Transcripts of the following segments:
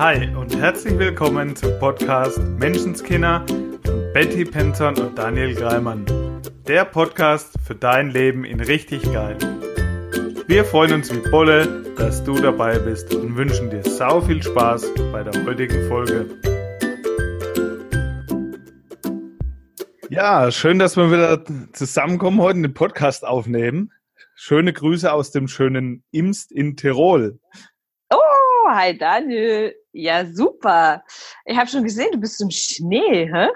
Hi und herzlich willkommen zum Podcast Menschenskinder von Betty Penton und Daniel Greimann. Der Podcast für dein Leben in richtig geil. Wir freuen uns wie Bolle, dass du dabei bist und wünschen dir sau viel Spaß bei der heutigen Folge. Ja, schön, dass wir wieder zusammenkommen, heute einen Podcast aufnehmen. Schöne Grüße aus dem schönen Imst in Tirol. Oh, hi Daniel. Ja, super. Ich habe schon gesehen, du bist im Schnee, hä?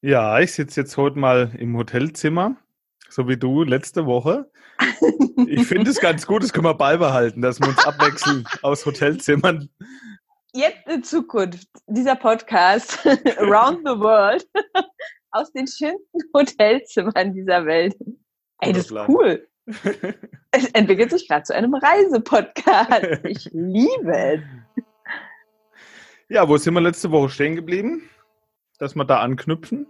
Ja, ich sitze jetzt heute mal im Hotelzimmer, so wie du letzte Woche. Ich finde es ganz gut, das können wir beibehalten, dass wir uns abwechseln aus Hotelzimmern. Jetzt in Zukunft, dieser Podcast Around the World aus den schönsten Hotelzimmern dieser Welt. Ey, das ist cool. Es entwickelt sich gerade zu einem Reisepodcast. Ich liebe es. Ja, wo sind wir letzte Woche stehen geblieben? Dass wir da anknüpfen?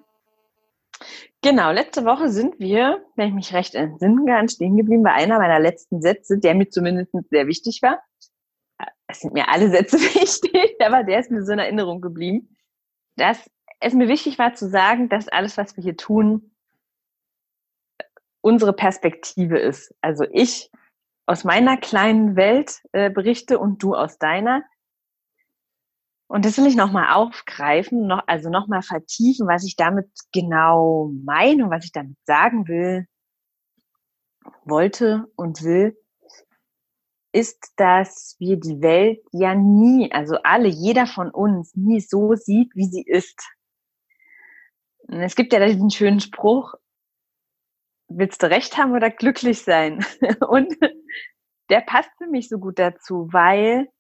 Genau, letzte Woche sind wir, wenn ich mich recht entsinnen kann, stehen geblieben bei einer meiner letzten Sätze, der mir zumindest sehr wichtig war. Es sind mir alle Sätze wichtig, aber der ist mir so in Erinnerung geblieben, dass es mir wichtig war zu sagen, dass alles, was wir hier tun, unsere Perspektive ist. Also ich aus meiner kleinen Welt äh, berichte und du aus deiner. Und das will ich nochmal aufgreifen, noch, also nochmal vertiefen, was ich damit genau meine und was ich damit sagen will, wollte und will, ist, dass wir die Welt ja nie, also alle, jeder von uns nie so sieht, wie sie ist. Es gibt ja diesen schönen Spruch, willst du recht haben oder glücklich sein? Und der passt für mich so gut dazu, weil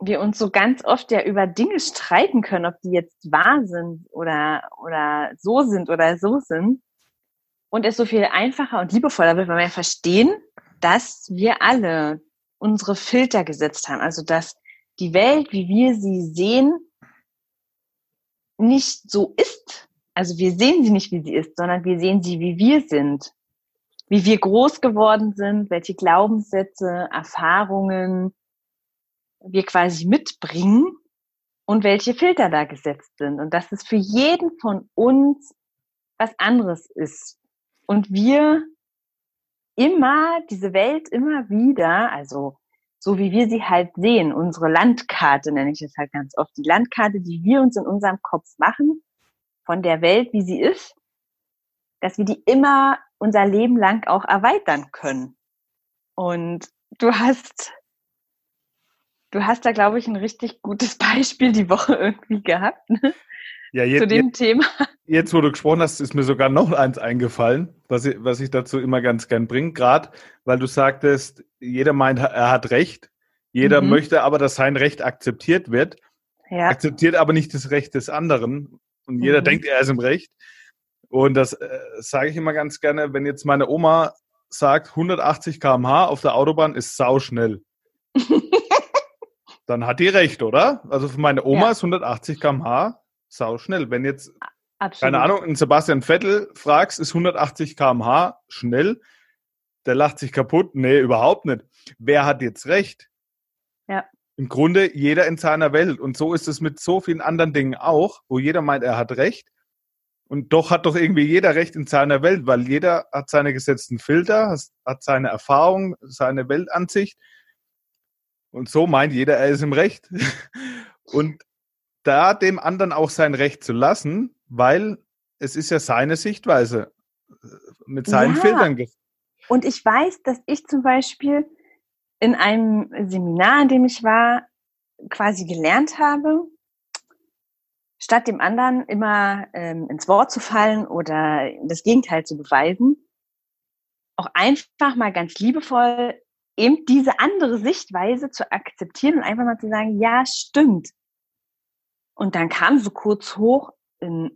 wir uns so ganz oft ja über Dinge streiten können, ob die jetzt wahr sind oder, oder so sind oder so sind. Und es so viel einfacher und liebevoller wird, wenn wir verstehen, dass wir alle unsere Filter gesetzt haben. Also, dass die Welt, wie wir sie sehen, nicht so ist, also wir sehen sie nicht, wie sie ist, sondern wir sehen sie, wie wir sind. Wie wir groß geworden sind, welche Glaubenssätze, Erfahrungen wir quasi mitbringen und welche Filter da gesetzt sind. Und dass es für jeden von uns was anderes ist. Und wir immer diese Welt immer wieder, also so wie wir sie halt sehen, unsere Landkarte nenne ich es halt ganz oft, die Landkarte, die wir uns in unserem Kopf machen, von der Welt, wie sie ist, dass wir die immer unser Leben lang auch erweitern können. Und du hast, du hast da, glaube ich, ein richtig gutes Beispiel die Woche irgendwie gehabt. Ne? Ja, jetzt, zu dem jetzt, Thema. Jetzt, wo du gesprochen hast, ist mir sogar noch eins eingefallen, was ich, was ich dazu immer ganz gern bringe. Gerade, weil du sagtest, jeder meint, er hat Recht. Jeder mhm. möchte aber, dass sein Recht akzeptiert wird. Ja. Akzeptiert aber nicht das Recht des anderen und jeder mhm. denkt, er ist im Recht. Und das äh, sage ich immer ganz gerne, wenn jetzt meine Oma sagt, 180 km/h auf der Autobahn ist sau schnell. dann hat die recht, oder? Also für meine Oma ja. ist 180 km/h sau schnell. Wenn jetzt, Absolut. keine Ahnung, einen Sebastian Vettel fragst, ist 180 km/h schnell, der lacht sich kaputt. Nee, überhaupt nicht. Wer hat jetzt recht? Ja. Im Grunde jeder in seiner Welt. Und so ist es mit so vielen anderen Dingen auch, wo jeder meint, er hat recht. Und doch hat doch irgendwie jeder Recht in seiner Welt, weil jeder hat seine gesetzten Filter, hat seine Erfahrung, seine Weltansicht. Und so meint jeder, er ist im Recht. Und da dem anderen auch sein Recht zu lassen, weil es ist ja seine Sichtweise äh, mit seinen ja. Filtern. Und ich weiß, dass ich zum Beispiel in einem Seminar, in dem ich war, quasi gelernt habe, statt dem anderen immer ähm, ins Wort zu fallen oder das Gegenteil zu beweisen, auch einfach mal ganz liebevoll eben diese andere Sichtweise zu akzeptieren und einfach mal zu sagen, ja, stimmt. Und dann kam so kurz hoch, in,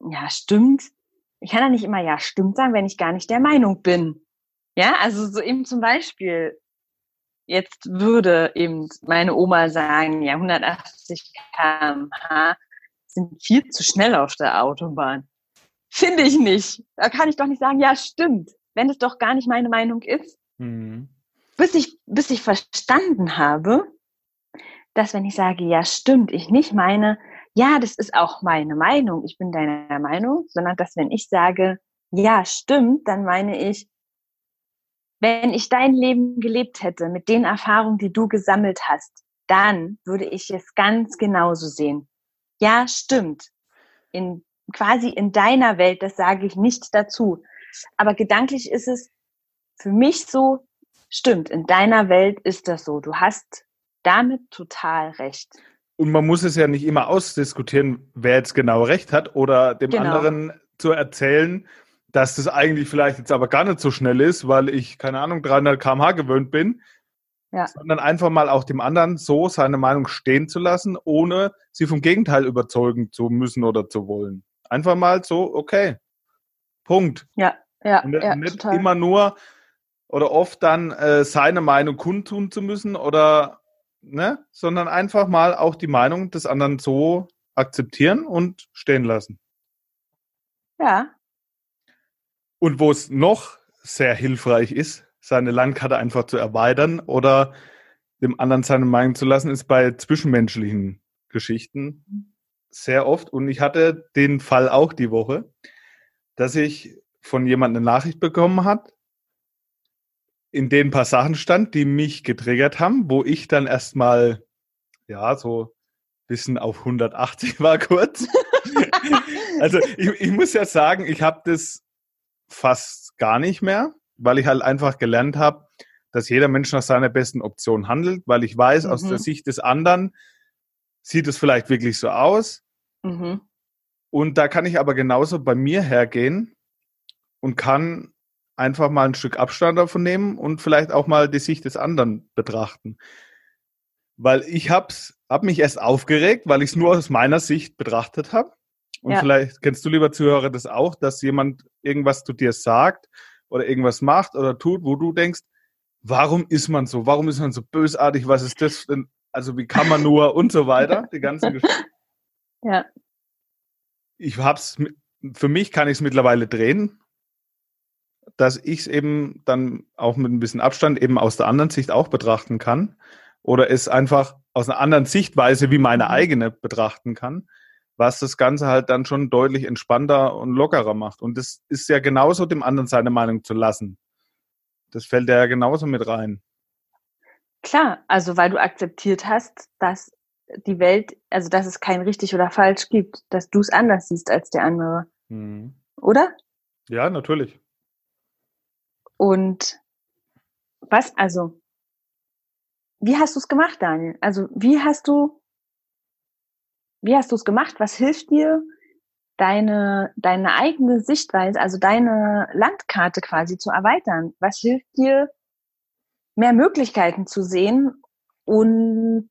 ja, stimmt. Ich kann ja nicht immer ja, stimmt sagen, wenn ich gar nicht der Meinung bin. Ja, also so eben zum Beispiel, jetzt würde eben meine Oma sagen, ja, 180 km/h sind viel zu schnell auf der Autobahn. Finde ich nicht. Da kann ich doch nicht sagen, ja, stimmt, wenn es doch gar nicht meine Meinung ist. Mhm. Bis ich, bis ich verstanden habe, dass wenn ich sage, ja, stimmt, ich nicht meine, ja, das ist auch meine Meinung, ich bin deiner Meinung, sondern dass wenn ich sage, ja, stimmt, dann meine ich, wenn ich dein Leben gelebt hätte mit den Erfahrungen, die du gesammelt hast, dann würde ich es ganz genauso sehen. Ja, stimmt. In, quasi in deiner Welt, das sage ich nicht dazu. Aber gedanklich ist es für mich so, stimmt, in deiner Welt ist das so. Du hast damit total recht. Und man muss es ja nicht immer ausdiskutieren, wer jetzt genau recht hat oder dem genau. anderen zu erzählen, dass das eigentlich vielleicht jetzt aber gar nicht so schnell ist, weil ich, keine Ahnung, 300 km/h gewöhnt bin, ja. sondern einfach mal auch dem anderen so seine Meinung stehen zu lassen, ohne sie vom Gegenteil überzeugen zu müssen oder zu wollen. Einfach mal so, okay, Punkt. Ja, ja, und ja nicht total. immer nur oder oft dann äh, seine Meinung kundtun zu müssen oder ne, sondern einfach mal auch die Meinung des anderen so akzeptieren und stehen lassen. Ja, und wo es noch sehr hilfreich ist, seine Landkarte einfach zu erweitern oder dem anderen seine Meinung zu lassen, ist bei zwischenmenschlichen Geschichten sehr oft. Und ich hatte den Fall auch die Woche, dass ich von jemandem eine Nachricht bekommen hat, in denen ein paar Sachen stand, die mich getriggert haben, wo ich dann erstmal, ja, so bisschen auf 180 war kurz. also ich, ich muss ja sagen, ich habe das fast gar nicht mehr, weil ich halt einfach gelernt habe, dass jeder Mensch nach seiner besten Option handelt, weil ich weiß, mhm. aus der mhm. Sicht des anderen sieht es vielleicht wirklich so aus. Mhm. Und da kann ich aber genauso bei mir hergehen und kann einfach mal ein Stück Abstand davon nehmen und vielleicht auch mal die Sicht des anderen betrachten. Weil ich hab's, hab mich erst aufgeregt, weil ich es nur aus meiner Sicht betrachtet habe. Und ja. vielleicht kennst du, lieber Zuhörer, das auch, dass jemand irgendwas zu dir sagt oder irgendwas macht oder tut, wo du denkst, warum ist man so? Warum ist man so bösartig? Was ist das denn? Also wie kann man nur und so weiter, die ganzen Geschichten. Ja. Ich hab's, für mich kann ich es mittlerweile drehen, dass ich es eben dann auch mit ein bisschen Abstand eben aus der anderen Sicht auch betrachten kann oder es einfach aus einer anderen Sichtweise wie meine mhm. eigene betrachten kann was das Ganze halt dann schon deutlich entspannter und lockerer macht. Und das ist ja genauso dem anderen seine Meinung zu lassen. Das fällt ja genauso mit rein. Klar, also weil du akzeptiert hast, dass die Welt, also dass es kein richtig oder falsch gibt, dass du es anders siehst als der andere. Mhm. Oder? Ja, natürlich. Und was, also, wie hast du es gemacht, Daniel? Also, wie hast du wie hast du es gemacht? Was hilft dir, deine, deine eigene Sichtweise, also deine Landkarte quasi zu erweitern? Was hilft dir, mehr Möglichkeiten zu sehen und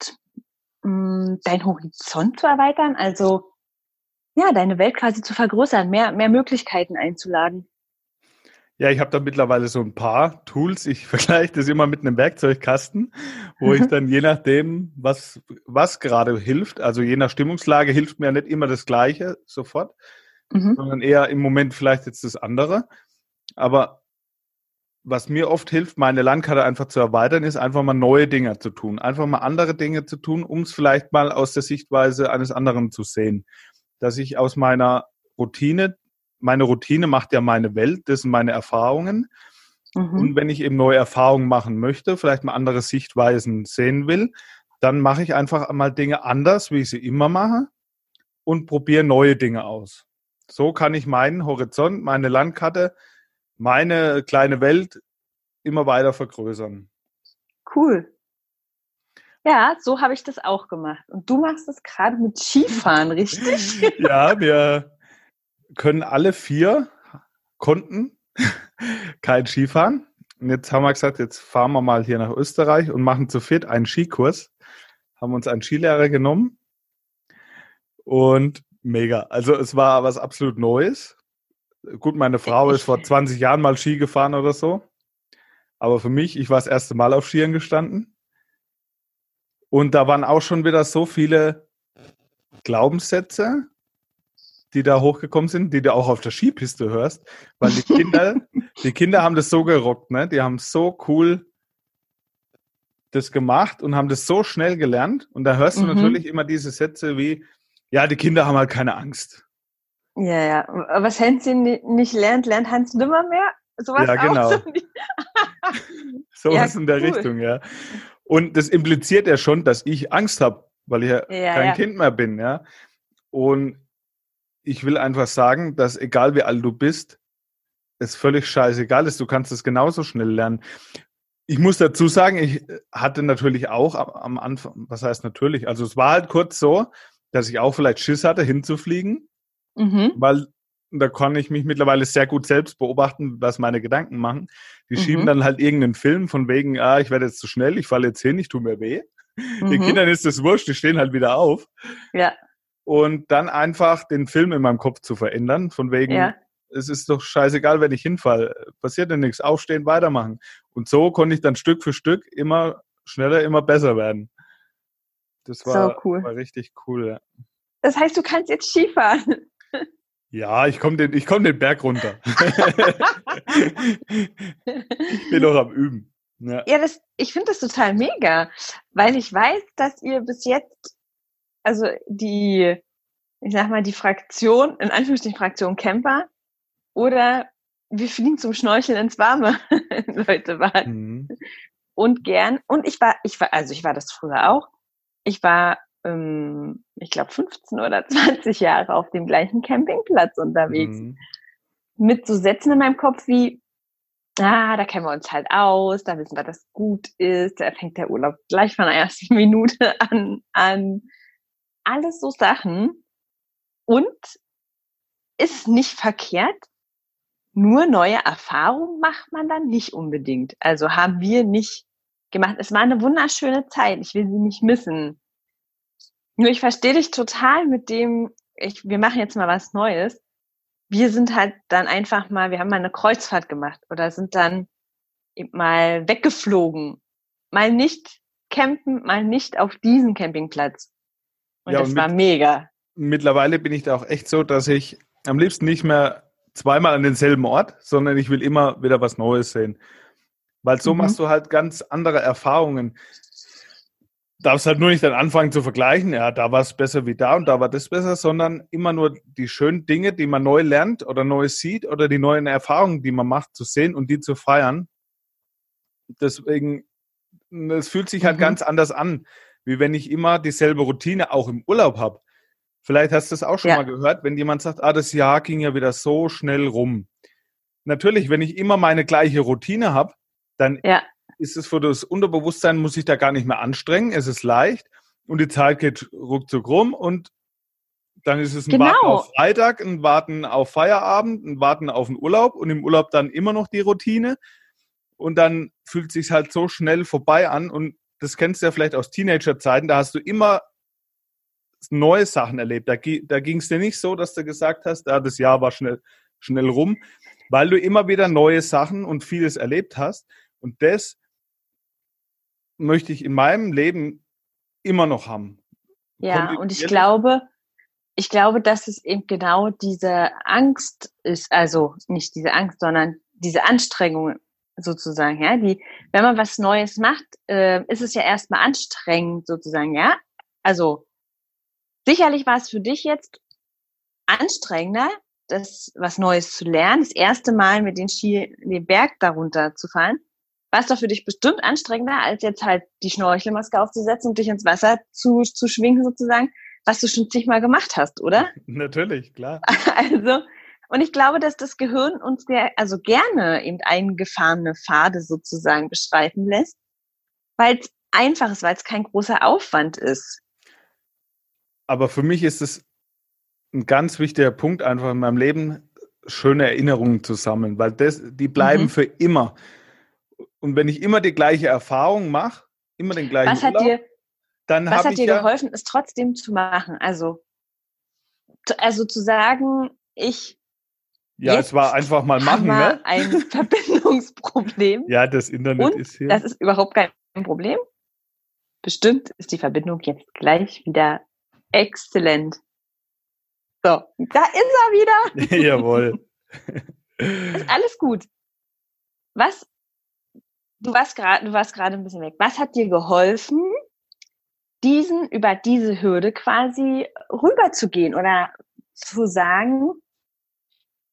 mh, mm, dein Horizont zu erweitern? Also ja, deine Welt quasi zu vergrößern, mehr, mehr Möglichkeiten einzuladen. Ja, ich habe da mittlerweile so ein paar Tools. Ich vergleiche das immer mit einem Werkzeugkasten, wo ich dann je nachdem, was, was gerade hilft, also je nach Stimmungslage hilft mir nicht immer das Gleiche sofort, mhm. sondern eher im Moment vielleicht jetzt das andere. Aber was mir oft hilft, meine Landkarte einfach zu erweitern, ist einfach mal neue Dinge zu tun. Einfach mal andere Dinge zu tun, um es vielleicht mal aus der Sichtweise eines anderen zu sehen. Dass ich aus meiner Routine meine Routine macht ja meine Welt, das sind meine Erfahrungen. Mhm. Und wenn ich eben neue Erfahrungen machen möchte, vielleicht mal andere Sichtweisen sehen will, dann mache ich einfach mal Dinge anders, wie ich sie immer mache und probiere neue Dinge aus. So kann ich meinen Horizont, meine Landkarte, meine kleine Welt immer weiter vergrößern. Cool. Ja, so habe ich das auch gemacht. Und du machst das gerade mit Skifahren, richtig? ja, wir können alle vier, konnten kein Skifahren. Und jetzt haben wir gesagt, jetzt fahren wir mal hier nach Österreich und machen zu viert einen Skikurs. Haben uns einen Skilehrer genommen. Und mega. Also es war was absolut Neues. Gut, meine Frau ist vor 20 Jahren mal Ski gefahren oder so. Aber für mich, ich war das erste Mal auf Skiern gestanden. Und da waren auch schon wieder so viele Glaubenssätze, die da hochgekommen sind, die du auch auf der Skipiste hörst, weil die Kinder, die Kinder haben das so gerockt, ne? Die haben so cool das gemacht und haben das so schnell gelernt. Und da hörst du mhm. natürlich immer diese Sätze wie, ja, die Kinder haben halt keine Angst. Ja, ja. Was Hänschen nicht lernt, lernt Hans nimmer mehr. Sowas ja, genau. Sowas ja, in der cool. Richtung, ja. Und das impliziert ja schon, dass ich Angst habe, weil ich ja, ja kein ja. Kind mehr bin, ja. Und ich will einfach sagen, dass egal wie alt du bist, es völlig scheißegal ist. Du kannst es genauso schnell lernen. Ich muss dazu sagen, ich hatte natürlich auch am Anfang, was heißt natürlich, also es war halt kurz so, dass ich auch vielleicht Schiss hatte, hinzufliegen, mhm. weil da kann ich mich mittlerweile sehr gut selbst beobachten, was meine Gedanken machen. Die mhm. schieben dann halt irgendeinen Film von wegen, ah, ich werde jetzt zu schnell, ich falle jetzt hin, ich tue mir weh. Mhm. Den Kindern ist das wurscht, die stehen halt wieder auf. Ja. Und dann einfach den Film in meinem Kopf zu verändern, von wegen, ja. es ist doch scheißegal, wenn ich hinfall, passiert ja nichts, aufstehen, weitermachen. Und so konnte ich dann Stück für Stück immer schneller, immer besser werden. Das war, so cool. war richtig cool. Ja. Das heißt, du kannst jetzt Skifahren. Ja, ich komme den, ich komm den Berg runter. ich bin noch am Üben. Ja, ja das, ich finde das total mega, weil ich weiß, dass ihr bis jetzt, also die, ich sag mal, die Fraktion, in Anführungsstrichen Fraktion Camper oder wir fliegen zum Schnorcheln ins Warme, Leute waren. Mhm. Und gern. Und ich war, ich war, also ich war das früher auch. Ich war ähm, ich glaube, 15 oder 20 Jahre auf dem gleichen Campingplatz unterwegs. Mhm. Mit so Sätzen in meinem Kopf wie, ah, da kennen wir uns halt aus, da wissen wir, dass gut ist, da fängt der Urlaub gleich von der ersten Minute an, an. Alles so Sachen. Und ist nicht verkehrt, nur neue Erfahrungen macht man dann nicht unbedingt. Also haben wir nicht gemacht. Es war eine wunderschöne Zeit. Ich will sie nicht missen. Nur ich verstehe dich total mit dem, ich, wir machen jetzt mal was Neues. Wir sind halt dann einfach mal, wir haben mal eine Kreuzfahrt gemacht oder sind dann mal weggeflogen. Mal nicht campen, mal nicht auf diesem Campingplatz. Und ja, das und mit, war mega. Mittlerweile bin ich da auch echt so, dass ich am liebsten nicht mehr zweimal an denselben Ort, sondern ich will immer wieder was Neues sehen. Weil so mhm. machst du halt ganz andere Erfahrungen darfst halt nur nicht dann anfangen zu vergleichen, ja, da war es besser wie da und da war das besser, sondern immer nur die schönen Dinge, die man neu lernt oder neu sieht oder die neuen Erfahrungen, die man macht, zu sehen und die zu feiern. Deswegen, es fühlt sich halt mhm. ganz anders an, wie wenn ich immer dieselbe Routine auch im Urlaub habe. Vielleicht hast du es auch schon ja. mal gehört, wenn jemand sagt, ah, das Jahr ging ja wieder so schnell rum. Natürlich, wenn ich immer meine gleiche Routine habe, dann ja ist es für das Unterbewusstsein, muss ich da gar nicht mehr anstrengen, es ist leicht und die Zeit geht ruckzuck rum und dann ist es ein genau. Warten auf Freitag, ein Warten auf Feierabend, ein Warten auf den Urlaub und im Urlaub dann immer noch die Routine und dann fühlt es sich halt so schnell vorbei an und das kennst du ja vielleicht aus Teenagerzeiten, da hast du immer neue Sachen erlebt. Da, da ging es dir nicht so, dass du gesagt hast, ah, das Jahr war schnell, schnell rum, weil du immer wieder neue Sachen und vieles erlebt hast. Und das möchte ich in meinem Leben immer noch haben. Ja, und ich glaube, ich glaube, dass es eben genau diese Angst ist, also nicht diese Angst, sondern diese Anstrengung sozusagen, ja, die, wenn man was Neues macht, äh, ist es ja erstmal anstrengend sozusagen, ja. Also sicherlich war es für dich jetzt anstrengender, das was Neues zu lernen, das erste Mal mit den Ski den Berg darunter zu fahren, war es doch für dich bestimmt anstrengender, als jetzt halt die Schnorchelmaske aufzusetzen und dich ins Wasser zu, zu schwingen sozusagen, was du schon zigmal gemacht hast, oder? Natürlich, klar. Also, und ich glaube, dass das Gehirn uns sehr, also gerne eben eingefahrene Pfade sozusagen beschreiten lässt, weil es einfach ist, weil es kein großer Aufwand ist. Aber für mich ist es ein ganz wichtiger Punkt einfach in meinem Leben, schöne Erinnerungen zu sammeln, weil das, die bleiben mhm. für immer. Und wenn ich immer die gleiche Erfahrung mache, immer den gleichen was Urlaub, hat dir, dann Was hat dir ja geholfen, es trotzdem zu machen? Also, also zu sagen, ich ja, es war einfach mal machen, ne? Ein Verbindungsproblem. ja, das Internet und ist hier. Das ist überhaupt kein Problem. Bestimmt ist die Verbindung jetzt gleich wieder exzellent. So, da ist er wieder. Jawohl. ist alles gut. Was du warst gerade, du warst gerade ein bisschen weg. Was hat dir geholfen, diesen, über diese Hürde quasi rüberzugehen oder zu sagen,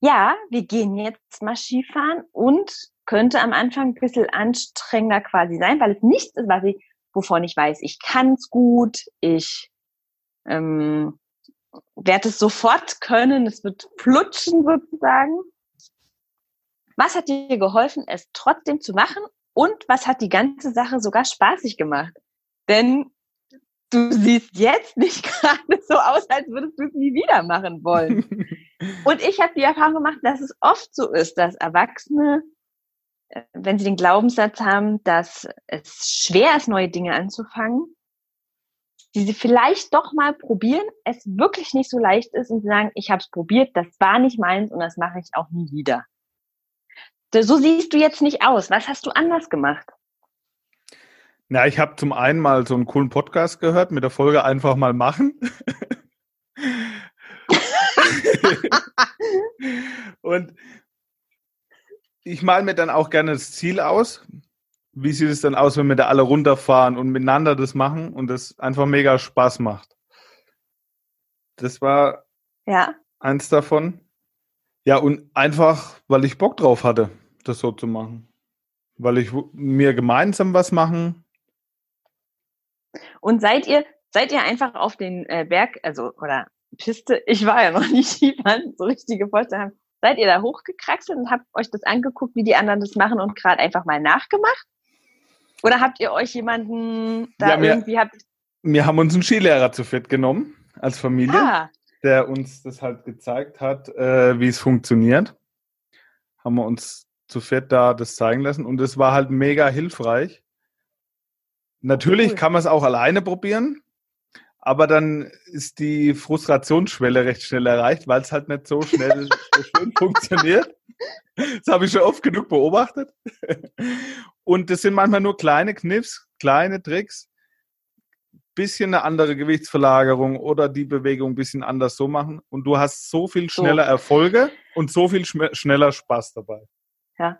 ja, wir gehen jetzt mal Skifahren und könnte am Anfang ein bisschen anstrengender quasi sein, weil es nichts ist, was ich, wovon ich weiß, ich kann es gut, ich ähm, werde es sofort können, es wird flutschen sozusagen. Was hat dir geholfen, es trotzdem zu machen und was hat die ganze Sache sogar spaßig gemacht? Denn du siehst jetzt nicht gerade so aus, als würdest du es nie wieder machen wollen. Und ich habe die Erfahrung gemacht, dass es oft so ist, dass Erwachsene, äh, wenn sie den Glaubenssatz haben, dass es schwer ist, neue Dinge anzufangen, die sie vielleicht doch mal probieren, es wirklich nicht so leicht ist und sie sagen, ich habe es probiert, das war nicht meins und das mache ich auch nie wieder. So siehst du jetzt nicht aus. Was hast du anders gemacht? Na, ich habe zum einen mal so einen coolen Podcast gehört mit der Folge einfach mal machen. und ich male mir dann auch gerne das Ziel aus. Wie sieht es dann aus, wenn wir da alle runterfahren und miteinander das machen und das einfach mega Spaß macht? Das war ja. eins davon. Ja, und einfach, weil ich Bock drauf hatte, das so zu machen. Weil ich mir gemeinsam was machen. Und seid ihr, seid ihr einfach auf den äh, Berg, also, oder Piste, ich war ja noch nie Skifahren, so richtige Vorstellung Seid ihr da hochgekraxelt und habt euch das angeguckt, wie die anderen das machen und gerade einfach mal nachgemacht? Oder habt ihr euch jemanden da ja, irgendwie wir, habt? Wir haben uns einen Skilehrer zu fit genommen als Familie, ah. der uns das halt gezeigt hat, äh, wie es funktioniert. Haben wir uns zu fett da das zeigen lassen und es war halt mega hilfreich. Natürlich cool. kann man es auch alleine probieren, aber dann ist die Frustrationsschwelle recht schnell erreicht, weil es halt nicht so schnell so schön funktioniert. Das habe ich schon oft genug beobachtet. Und das sind manchmal nur kleine Kniffs, kleine Tricks, bisschen eine andere Gewichtsverlagerung oder die Bewegung ein bisschen anders so machen. Und du hast so viel schneller Erfolge und so viel schneller Spaß dabei. Ja.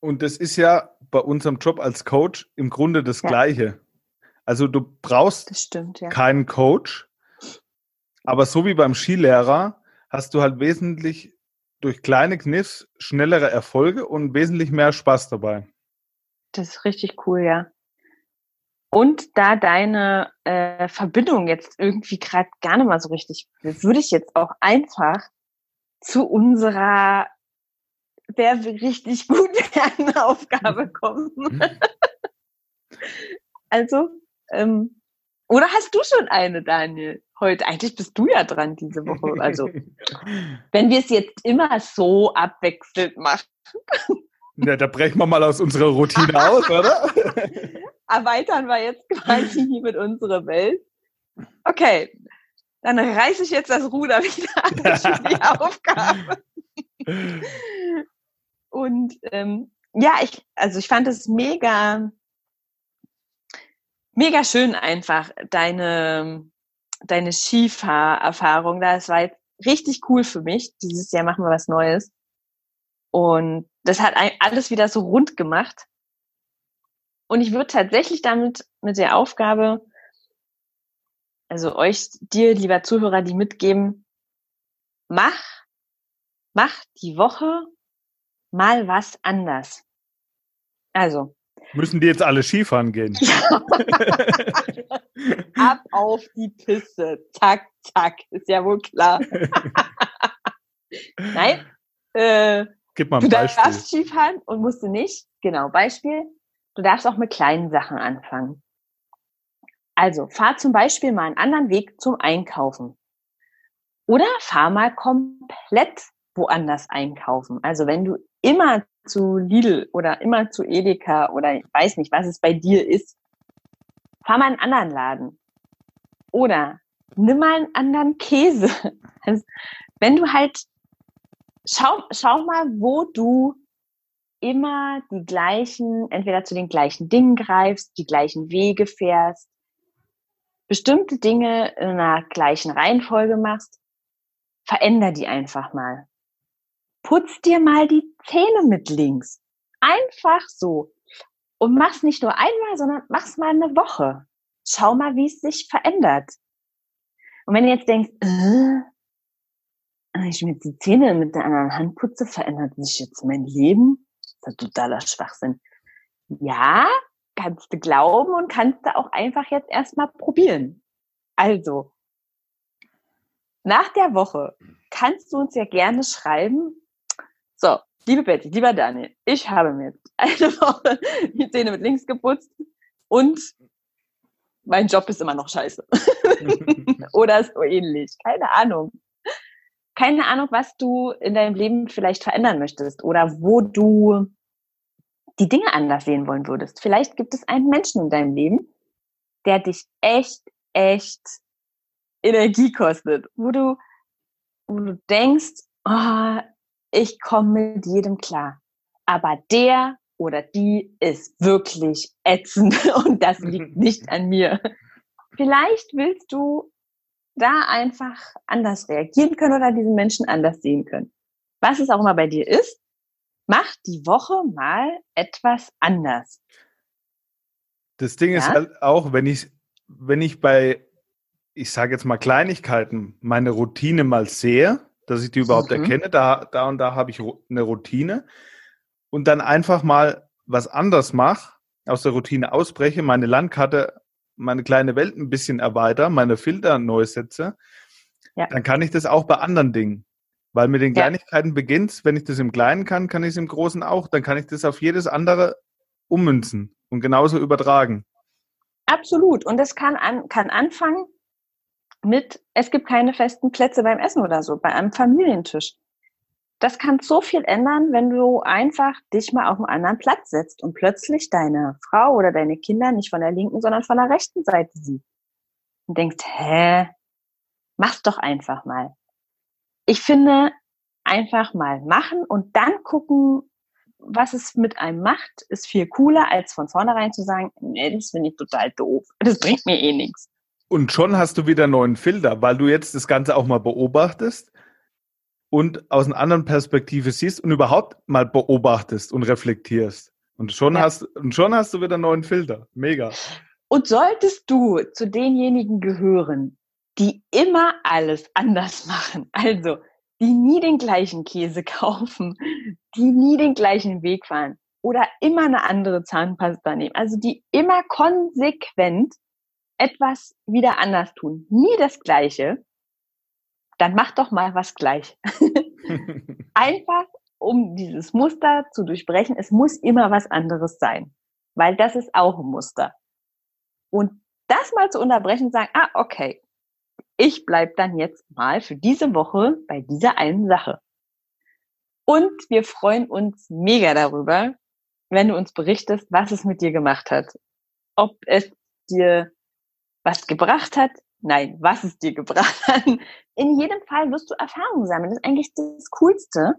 Und das ist ja bei unserem Job als Coach im Grunde das ja. Gleiche. Also du brauchst stimmt, ja. keinen Coach, aber so wie beim Skilehrer hast du halt wesentlich durch kleine Kniffs schnellere Erfolge und wesentlich mehr Spaß dabei. Das ist richtig cool, ja. Und da deine äh, Verbindung jetzt irgendwie gerade gar nicht mal so richtig, würde ich jetzt auch einfach zu unserer wer richtig gut werden Aufgabe kommen. Mhm. also ähm, oder hast du schon eine, Daniel? Heute, eigentlich bist du ja dran diese Woche. Also, wenn wir es jetzt immer so abwechselnd machen. Ja, da brechen wir mal aus unserer Routine aus, oder? Erweitern wir jetzt quasi hier mit unserer Welt. Okay, dann reiße ich jetzt das Ruder wieder an für die Aufgabe. Und ähm, ja, ich, also ich fand es mega mega schön einfach deine, deine Skifahrerfahrung. Das war jetzt richtig cool für mich. Dieses Jahr machen wir was Neues. Und das hat alles wieder so rund gemacht. Und ich würde tatsächlich damit mit der Aufgabe, also euch, dir, lieber Zuhörer, die mitgeben, mach, mach die Woche mal was anders. Also, Müssen die jetzt alle Skifahren gehen? Ab auf die Piste. Zack, zack. Ist ja wohl klar. Nein. Äh, Gib mal ein du Beispiel. darfst Skifahren und musst du nicht. Genau, Beispiel. Du darfst auch mit kleinen Sachen anfangen. Also, fahr zum Beispiel mal einen anderen Weg zum Einkaufen. Oder fahr mal komplett woanders einkaufen. Also, wenn du immer zu Lidl oder immer zu Edeka oder ich weiß nicht, was es bei dir ist. Fahr mal einen anderen Laden. Oder nimm mal einen anderen Käse. Also, wenn du halt, schau, schau mal, wo du immer die gleichen, entweder zu den gleichen Dingen greifst, die gleichen Wege fährst, bestimmte Dinge in einer gleichen Reihenfolge machst, veränder die einfach mal putz dir mal die Zähne mit links. Einfach so. Und mach's nicht nur einmal, sondern mach's mal eine Woche. Schau mal, wie es sich verändert. Und wenn du jetzt denkst, äh, ich mir die Zähne mit der anderen Hand putze, verändert sich jetzt mein Leben? Das ist totaler Schwachsinn. Ja, kannst du glauben und kannst du auch einfach jetzt erstmal probieren. Also, nach der Woche kannst du uns ja gerne schreiben. So, liebe Betty, lieber Daniel, ich habe mir eine Woche die Zähne mit links geputzt und mein Job ist immer noch scheiße. Oder so ähnlich. Keine Ahnung. Keine Ahnung, was du in deinem Leben vielleicht verändern möchtest oder wo du die Dinge anders sehen wollen würdest. Vielleicht gibt es einen Menschen in deinem Leben, der dich echt, echt Energie kostet, wo du, wo du denkst, oh, ich komme mit jedem klar. Aber der oder die ist wirklich ätzend und das liegt nicht an mir. Vielleicht willst du da einfach anders reagieren können oder diesen Menschen anders sehen können. Was es auch immer bei dir ist, mach die Woche mal etwas anders. Das Ding ja? ist halt auch, wenn ich, wenn ich bei, ich sage jetzt mal Kleinigkeiten, meine Routine mal sehe, dass ich die überhaupt mhm. erkenne, da, da und da habe ich eine Routine und dann einfach mal was anders mache, aus der Routine ausbreche, meine Landkarte, meine kleine Welt ein bisschen erweitere, meine Filter neu setze, ja. dann kann ich das auch bei anderen Dingen. Weil mit den Kleinigkeiten ja. beginnt wenn ich das im Kleinen kann, kann ich es im Großen auch. Dann kann ich das auf jedes andere ummünzen und genauso übertragen. Absolut. Und das kann, an, kann anfangen mit, es gibt keine festen Plätze beim Essen oder so, bei einem Familientisch. Das kann so viel ändern, wenn du einfach dich mal auf einen anderen Platz setzt und plötzlich deine Frau oder deine Kinder nicht von der linken, sondern von der rechten Seite siehst. Und denkst, hä, mach's doch einfach mal ich finde, einfach mal machen und dann gucken, was es mit einem macht, ist viel cooler, als von vornherein zu sagen, nee, das finde ich total doof. Das bringt mir eh nichts. Und schon hast du wieder neuen Filter, weil du jetzt das Ganze auch mal beobachtest und aus einer anderen Perspektive siehst und überhaupt mal beobachtest und reflektierst. Und schon, ja. hast, und schon hast du wieder neuen Filter. Mega. Und solltest du zu denjenigen gehören, die immer alles anders machen. Also, die nie den gleichen Käse kaufen, die nie den gleichen Weg fahren oder immer eine andere Zahnpasta nehmen. Also, die immer konsequent etwas wieder anders tun. Nie das Gleiche. Dann mach doch mal was gleich. Einfach, um dieses Muster zu durchbrechen. Es muss immer was anderes sein. Weil das ist auch ein Muster. Und das mal zu unterbrechen und sagen, ah, okay, ich bleib dann jetzt mal für diese Woche bei dieser einen Sache. Und wir freuen uns mega darüber, wenn du uns berichtest, was es mit dir gemacht hat. Ob es dir was gebracht hat, nein, was es dir gebracht hat. In jedem Fall wirst du Erfahrungen sammeln. Das ist eigentlich das Coolste,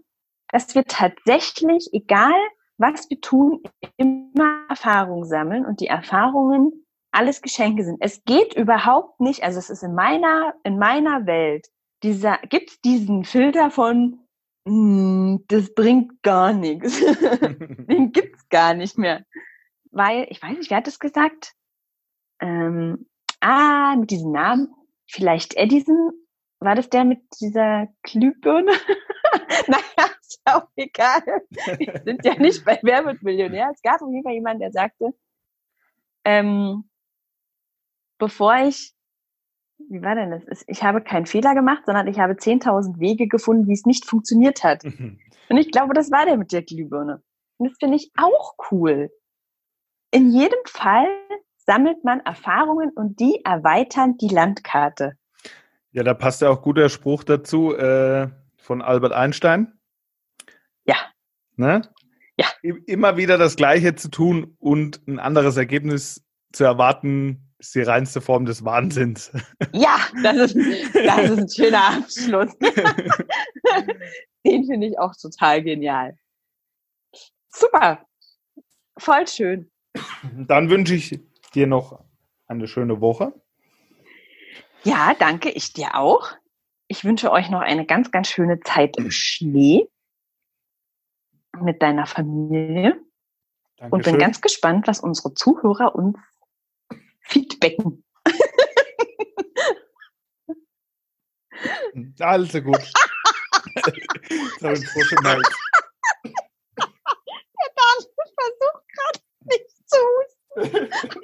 dass wir tatsächlich, egal was wir tun, immer Erfahrungen sammeln und die Erfahrungen alles Geschenke sind. Es geht überhaupt nicht, also es ist in meiner, in meiner Welt, dieser, gibt's diesen Filter von, mm, das bringt gar nichts. Den gibt's gar nicht mehr. Weil, ich weiß nicht, wer hat das gesagt? Ähm, ah, mit diesem Namen, vielleicht Edison, war das der mit dieser Glühbirne? naja, ist ja auch egal. Wir sind ja nicht bei Wer wird Millionär. Es gab auf jeden Fall jemanden, der sagte, ähm, bevor ich, wie war denn das? Ich habe keinen Fehler gemacht, sondern ich habe 10.000 Wege gefunden, wie es nicht funktioniert hat. Mhm. Und ich glaube, das war der mit der Glühbirne. Und das finde ich auch cool. In jedem Fall sammelt man Erfahrungen und die erweitern die Landkarte. Ja, da passt ja auch gut der Spruch dazu äh, von Albert Einstein. Ja. Ne? Ja. Immer wieder das Gleiche zu tun und ein anderes Ergebnis zu erwarten, ist die reinste Form des Wahnsinns. Ja, das ist, das ist ein schöner Abschluss. Den finde ich auch total genial. Super. Voll schön. Dann wünsche ich dir noch eine schöne Woche. Ja, danke, ich dir auch. Ich wünsche euch noch eine ganz, ganz schöne Zeit im Schnee mit deiner Familie. Dankeschön. und bin ganz gespannt, was unsere Zuhörer uns feedbacken. Also gut. Habe ich froh schon mal. Der Dan versucht gerade nicht zu husten.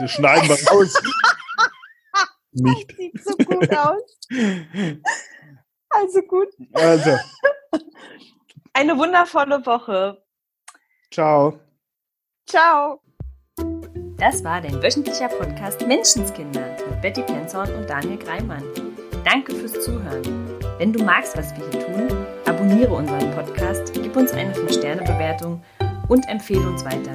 Das schneiden wir raus. nicht. Das sieht so gut aus. Also gut. Also. Eine wundervolle Woche. Ciao. Ciao. Das war dein wöchentlicher Podcast Menschenskinder mit Betty Penzorn und Daniel Greimann. Danke fürs Zuhören. Wenn du magst, was wir hier tun, abonniere unseren Podcast, gib uns eine 5-Sterne-Bewertung und empfehle uns weiter.